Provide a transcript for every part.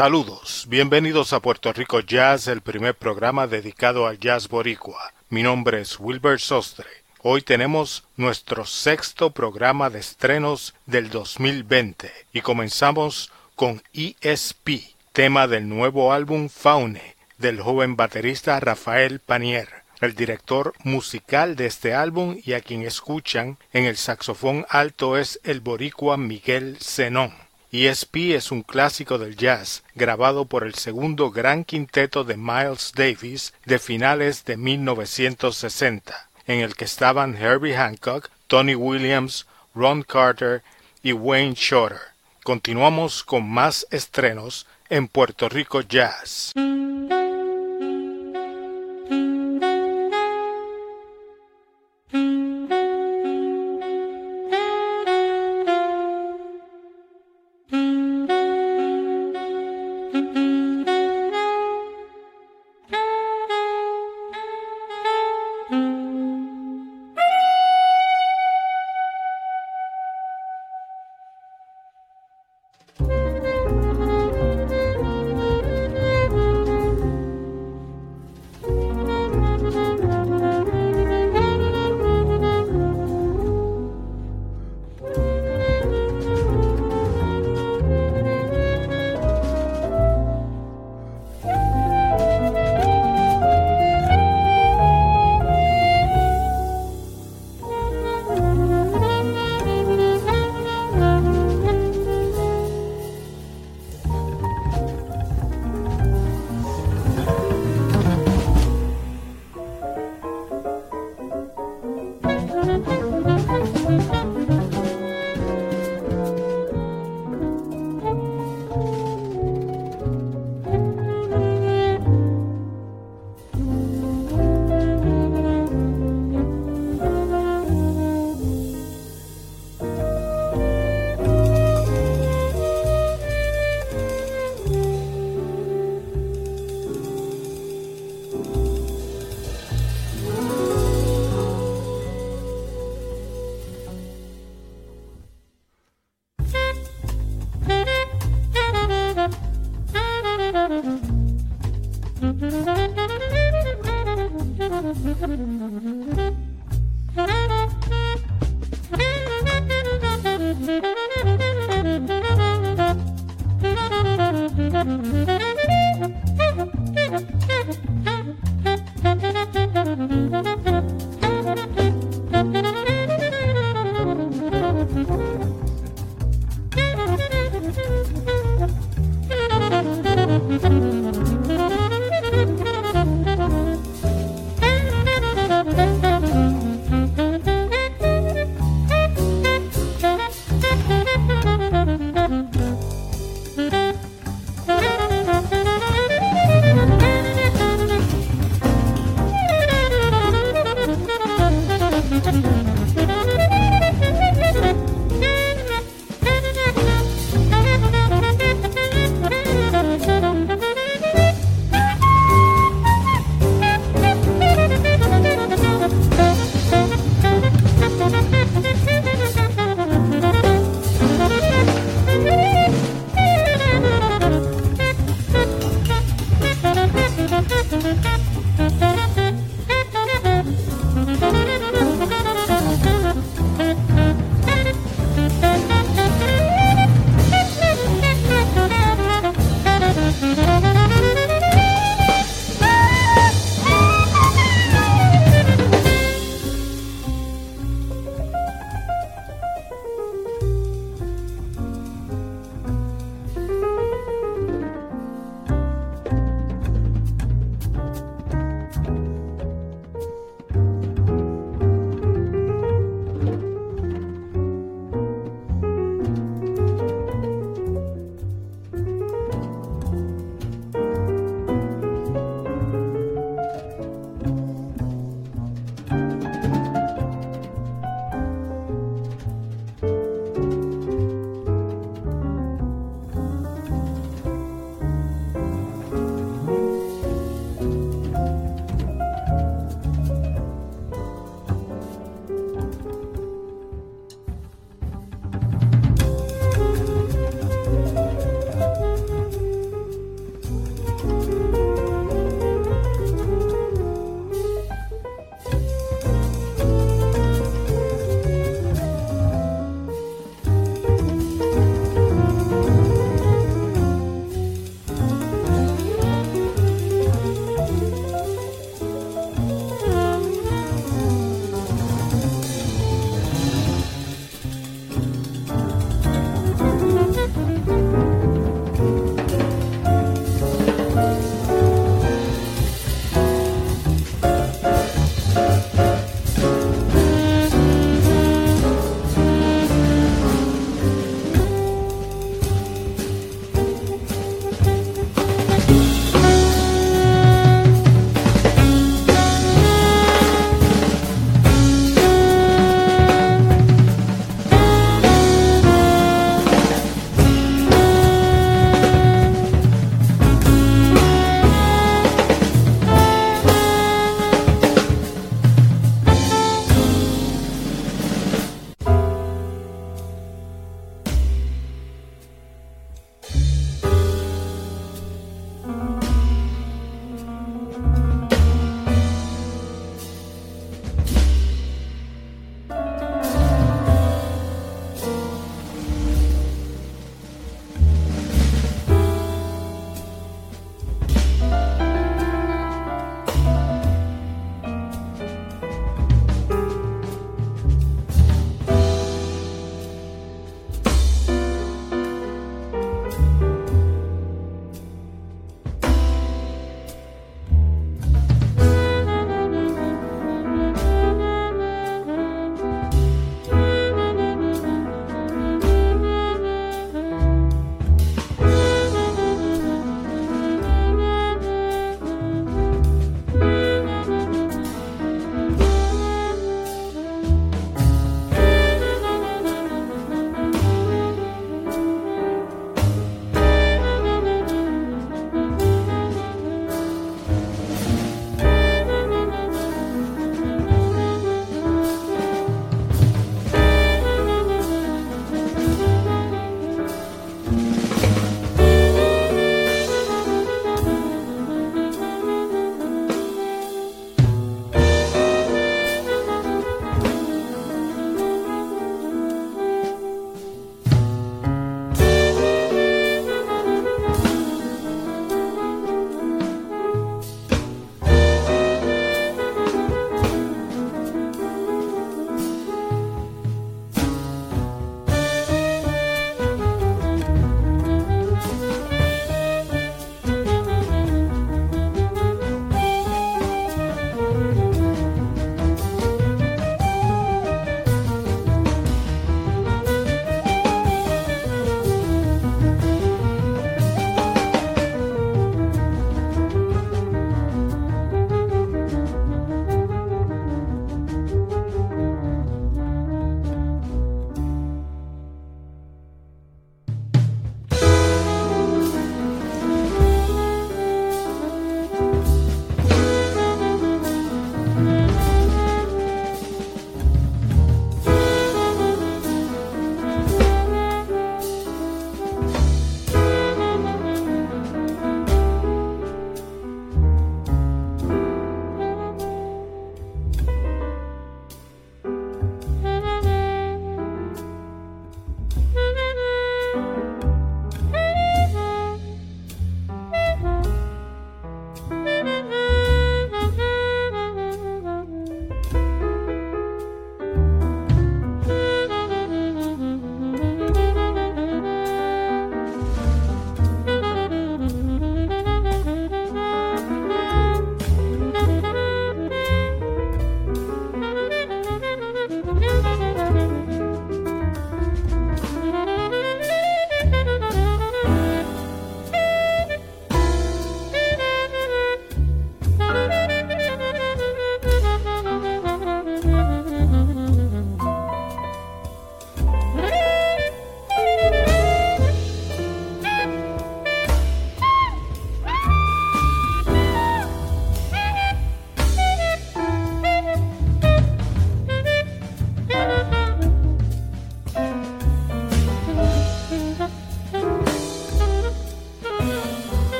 Saludos, bienvenidos a Puerto Rico Jazz, el primer programa dedicado al jazz boricua. Mi nombre es Wilbur Sostre. Hoy tenemos nuestro sexto programa de estrenos del 2020 y comenzamos con ESP, tema del nuevo álbum Faune del joven baterista Rafael Panier, el director musical de este álbum y a quien escuchan en el saxofón alto es el boricua Miguel Zenón. ESP es un clásico del jazz, grabado por el segundo gran quinteto de Miles Davis de finales de 1960, en el que estaban Herbie Hancock, Tony Williams, Ron Carter y Wayne Shorter. Continuamos con más estrenos en Puerto Rico Jazz. Mm-hmm.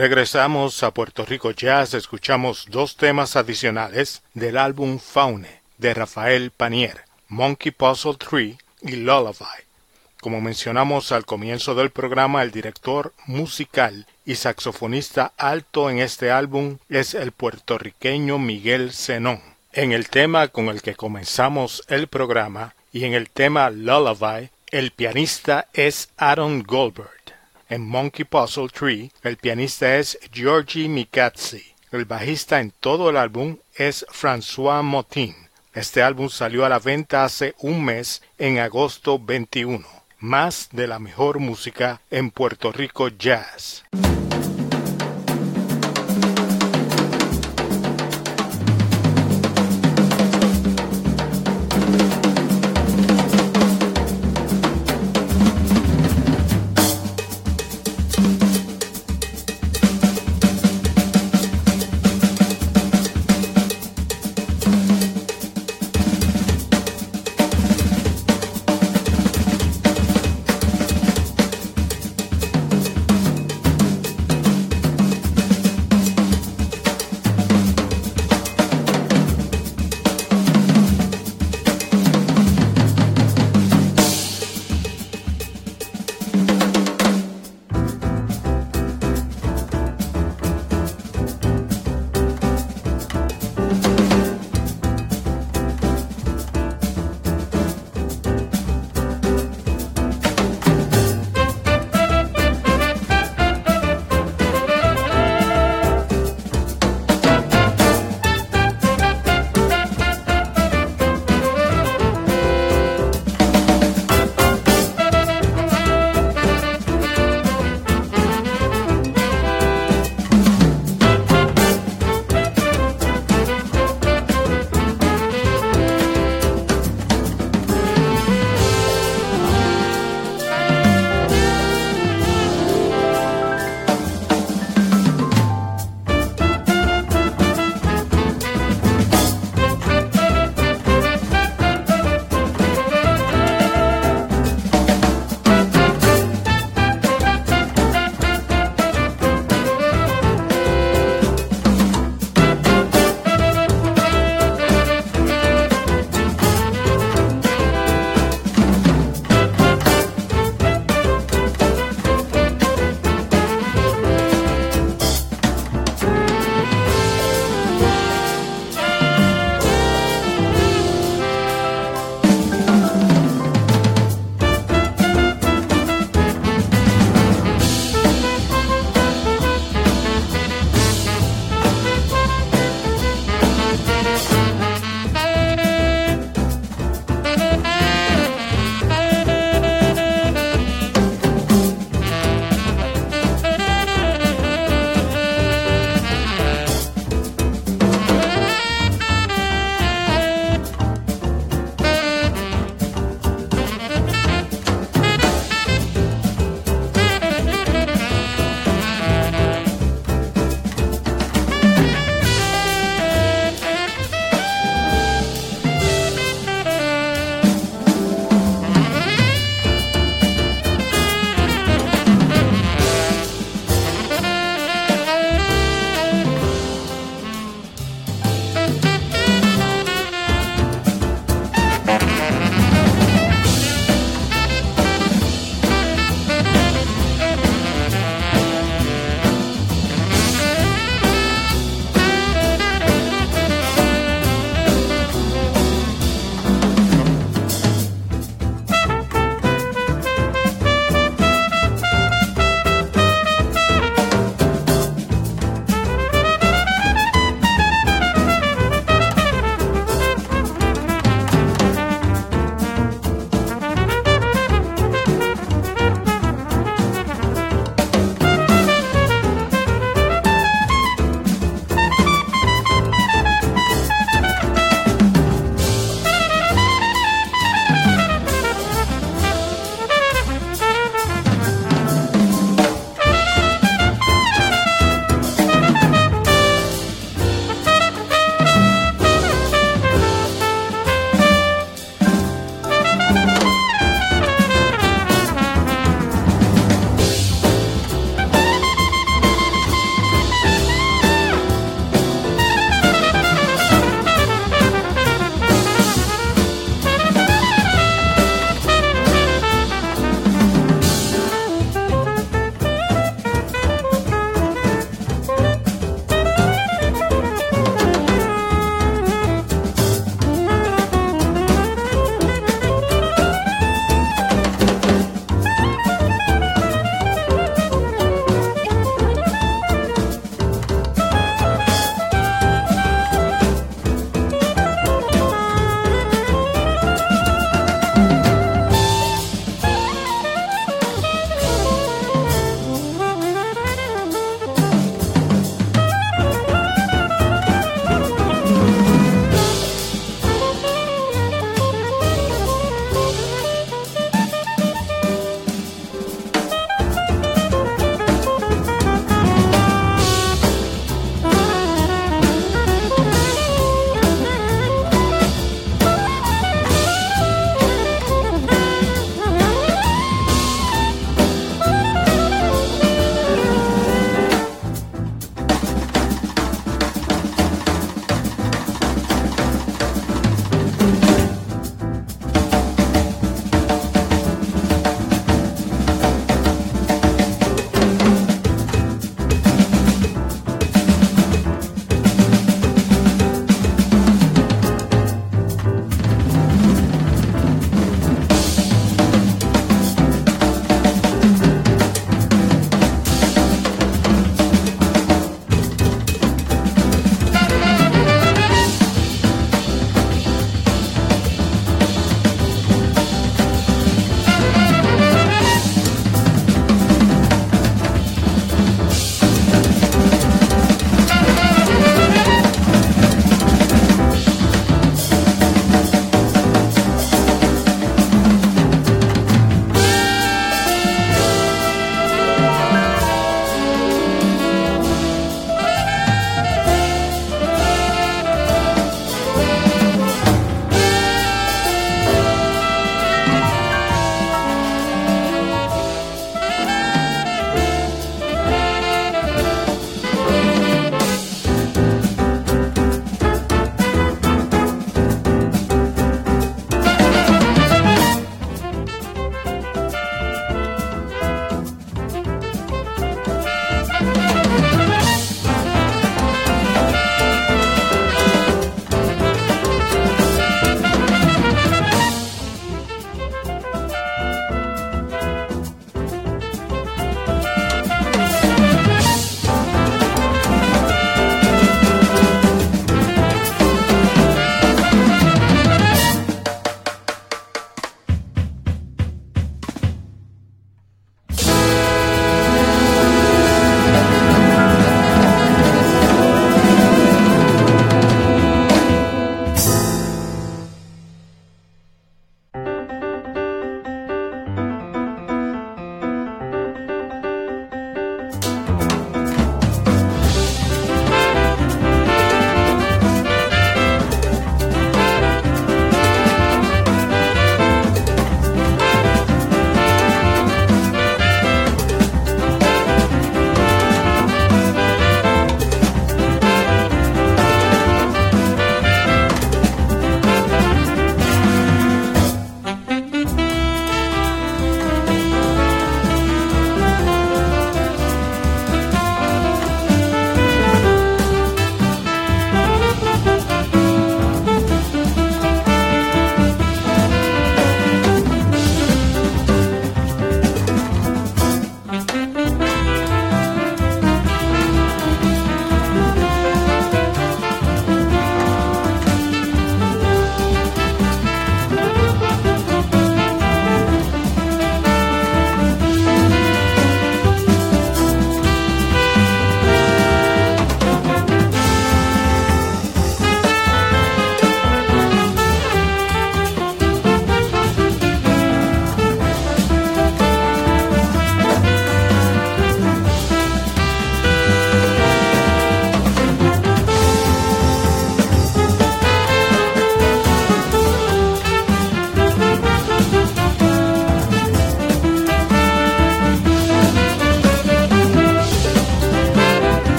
Regresamos a Puerto Rico Jazz, escuchamos dos temas adicionales del álbum Faune de Rafael Panier, Monkey Puzzle 3 y Lullaby. Como mencionamos al comienzo del programa, el director musical y saxofonista alto en este álbum es el puertorriqueño Miguel Zenón. En el tema con el que comenzamos el programa y en el tema Lullaby, el pianista es Aaron Goldberg. En Monkey Puzzle Tree, el pianista es Georgi Mikatsi. El bajista en todo el álbum es François Motin. Este álbum salió a la venta hace un mes, en agosto 21. Más de la mejor música en Puerto Rico Jazz.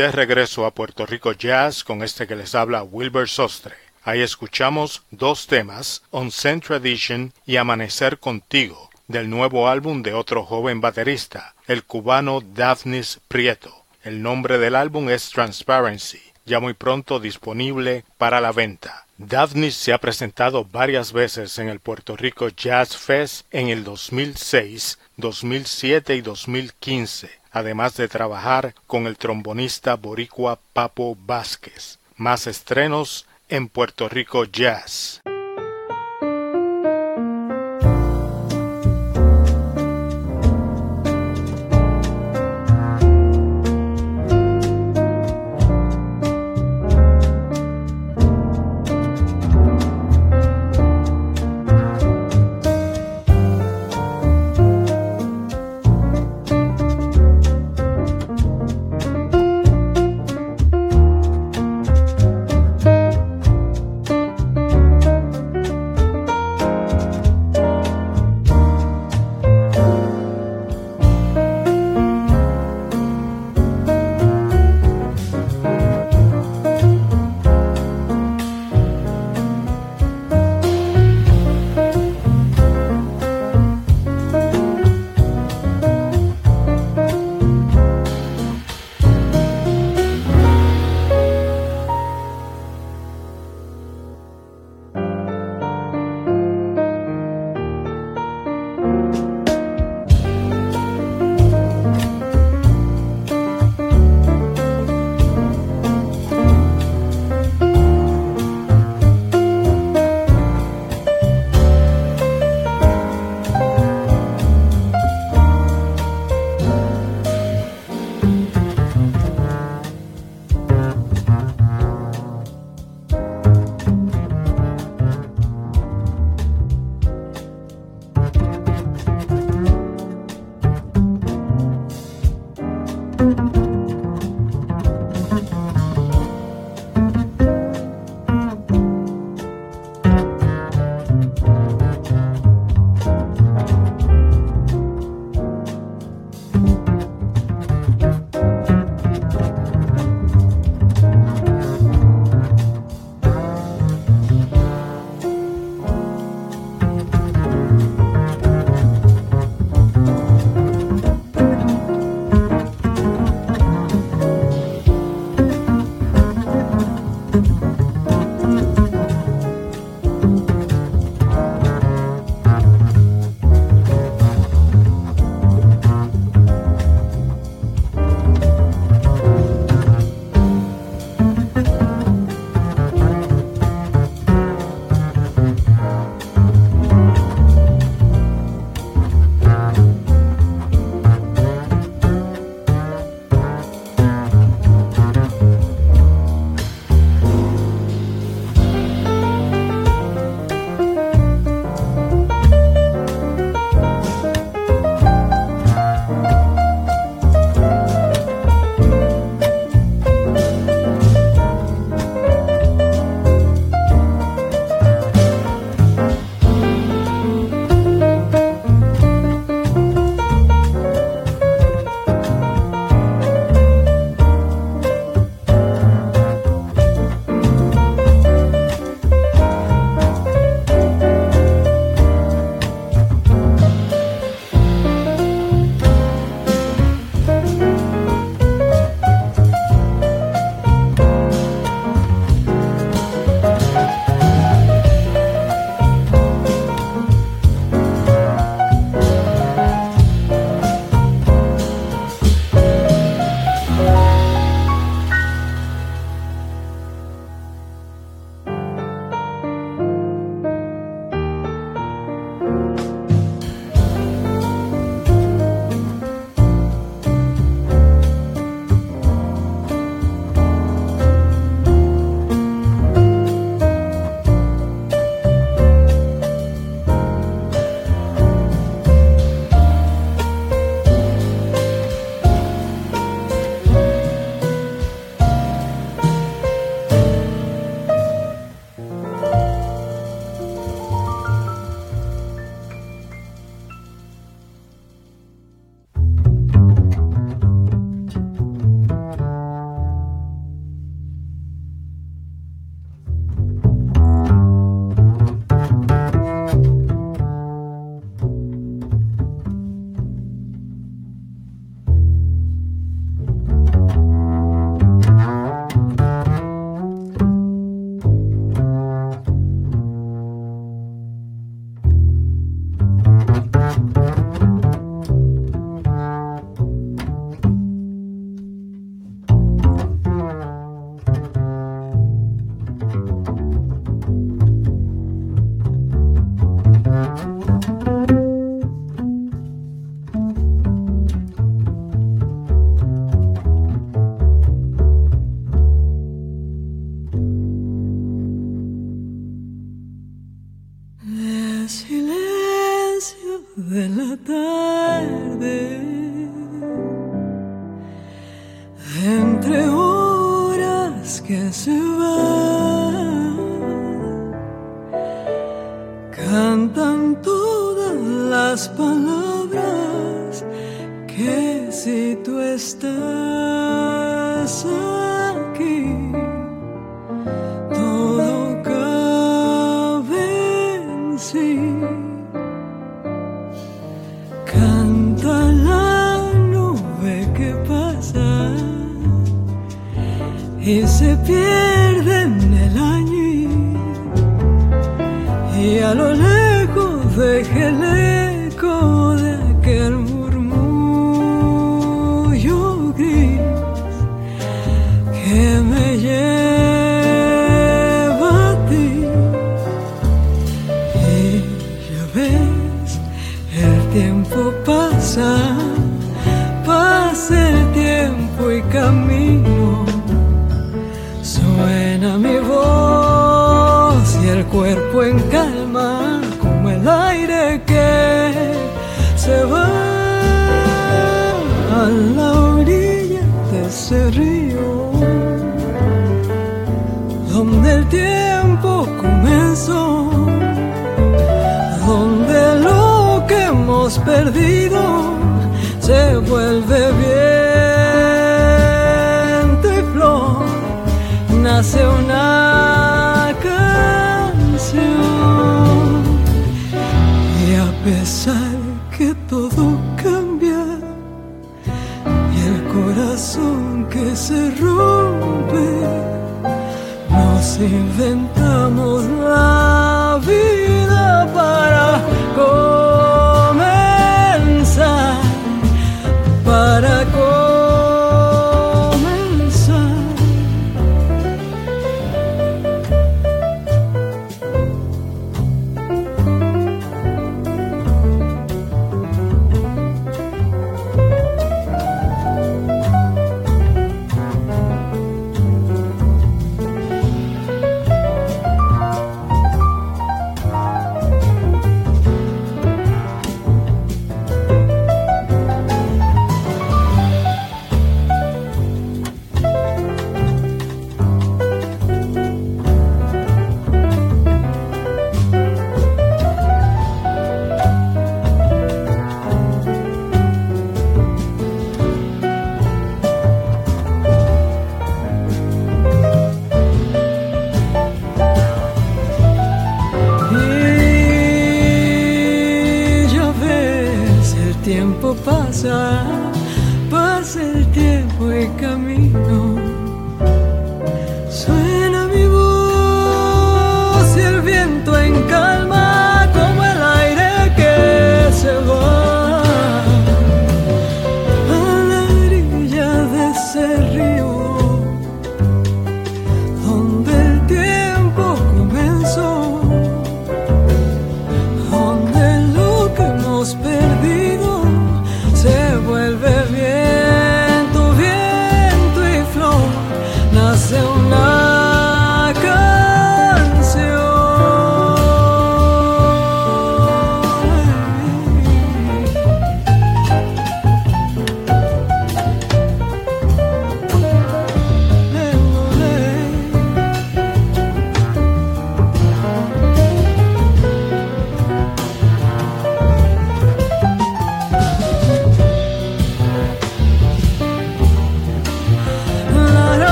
De regreso a Puerto Rico Jazz con este que les habla Wilbur Sostre. Ahí escuchamos dos temas, On Central Tradition y Amanecer Contigo, del nuevo álbum de otro joven baterista, el cubano Daphnis Prieto. El nombre del álbum es Transparency, ya muy pronto disponible para la venta. Daphnis se ha presentado varias veces en el Puerto Rico Jazz Fest en el 2006, 2007 y 2015, además de trabajar con el trombonista boricua Papo Vázquez. Más estrenos en Puerto Rico Jazz.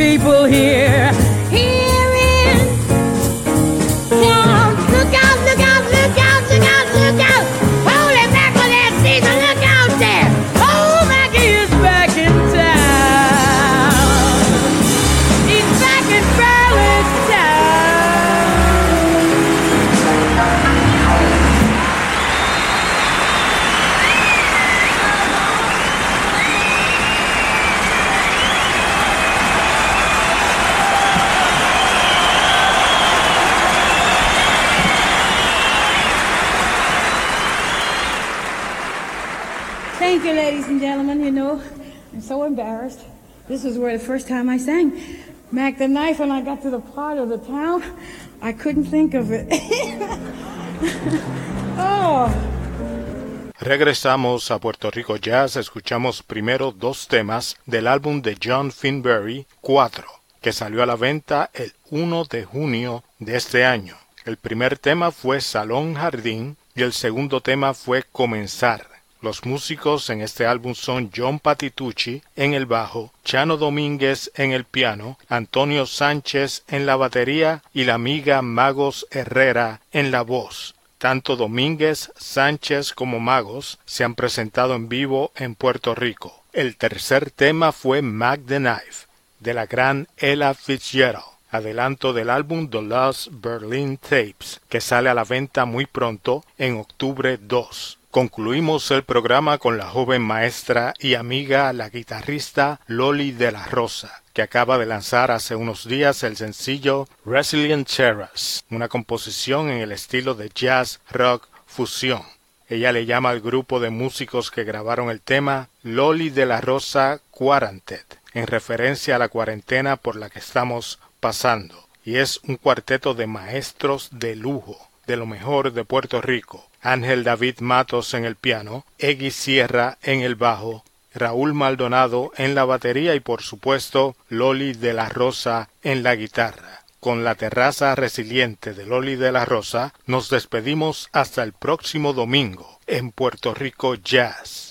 People the Knife, and I got to the part of the town, I couldn't think of it. oh. Regresamos a Puerto Rico Jazz, escuchamos primero dos temas del álbum de John Finbury 4, que salió a la venta el 1 de junio de este año. El primer tema fue Salón Jardín y el segundo tema fue Comenzar. Los músicos en este álbum son John Patitucci en el bajo, Chano Domínguez en el piano, Antonio Sánchez en la batería y la amiga Magos Herrera en la voz. Tanto Domínguez, Sánchez como Magos se han presentado en vivo en Puerto Rico. El tercer tema fue Mac the Knife, de la gran Ella Fitzgerald, adelanto del álbum The Lost Berlin Tapes, que sale a la venta muy pronto en octubre 2. Concluimos el programa con la joven maestra y amiga, la guitarrista Loli de la Rosa, que acaba de lanzar hace unos días el sencillo Resilient Terrace, una composición en el estilo de jazz rock fusión. Ella le llama al grupo de músicos que grabaron el tema Loli de la Rosa Quarantet, en referencia a la cuarentena por la que estamos pasando, y es un cuarteto de maestros de lujo, de lo mejor de Puerto Rico. Ángel David Matos en el piano, Eggy Sierra en el bajo, Raúl Maldonado en la batería y por supuesto Loli de la Rosa en la guitarra. Con la terraza resiliente de Loli de la Rosa nos despedimos hasta el próximo domingo en Puerto Rico Jazz.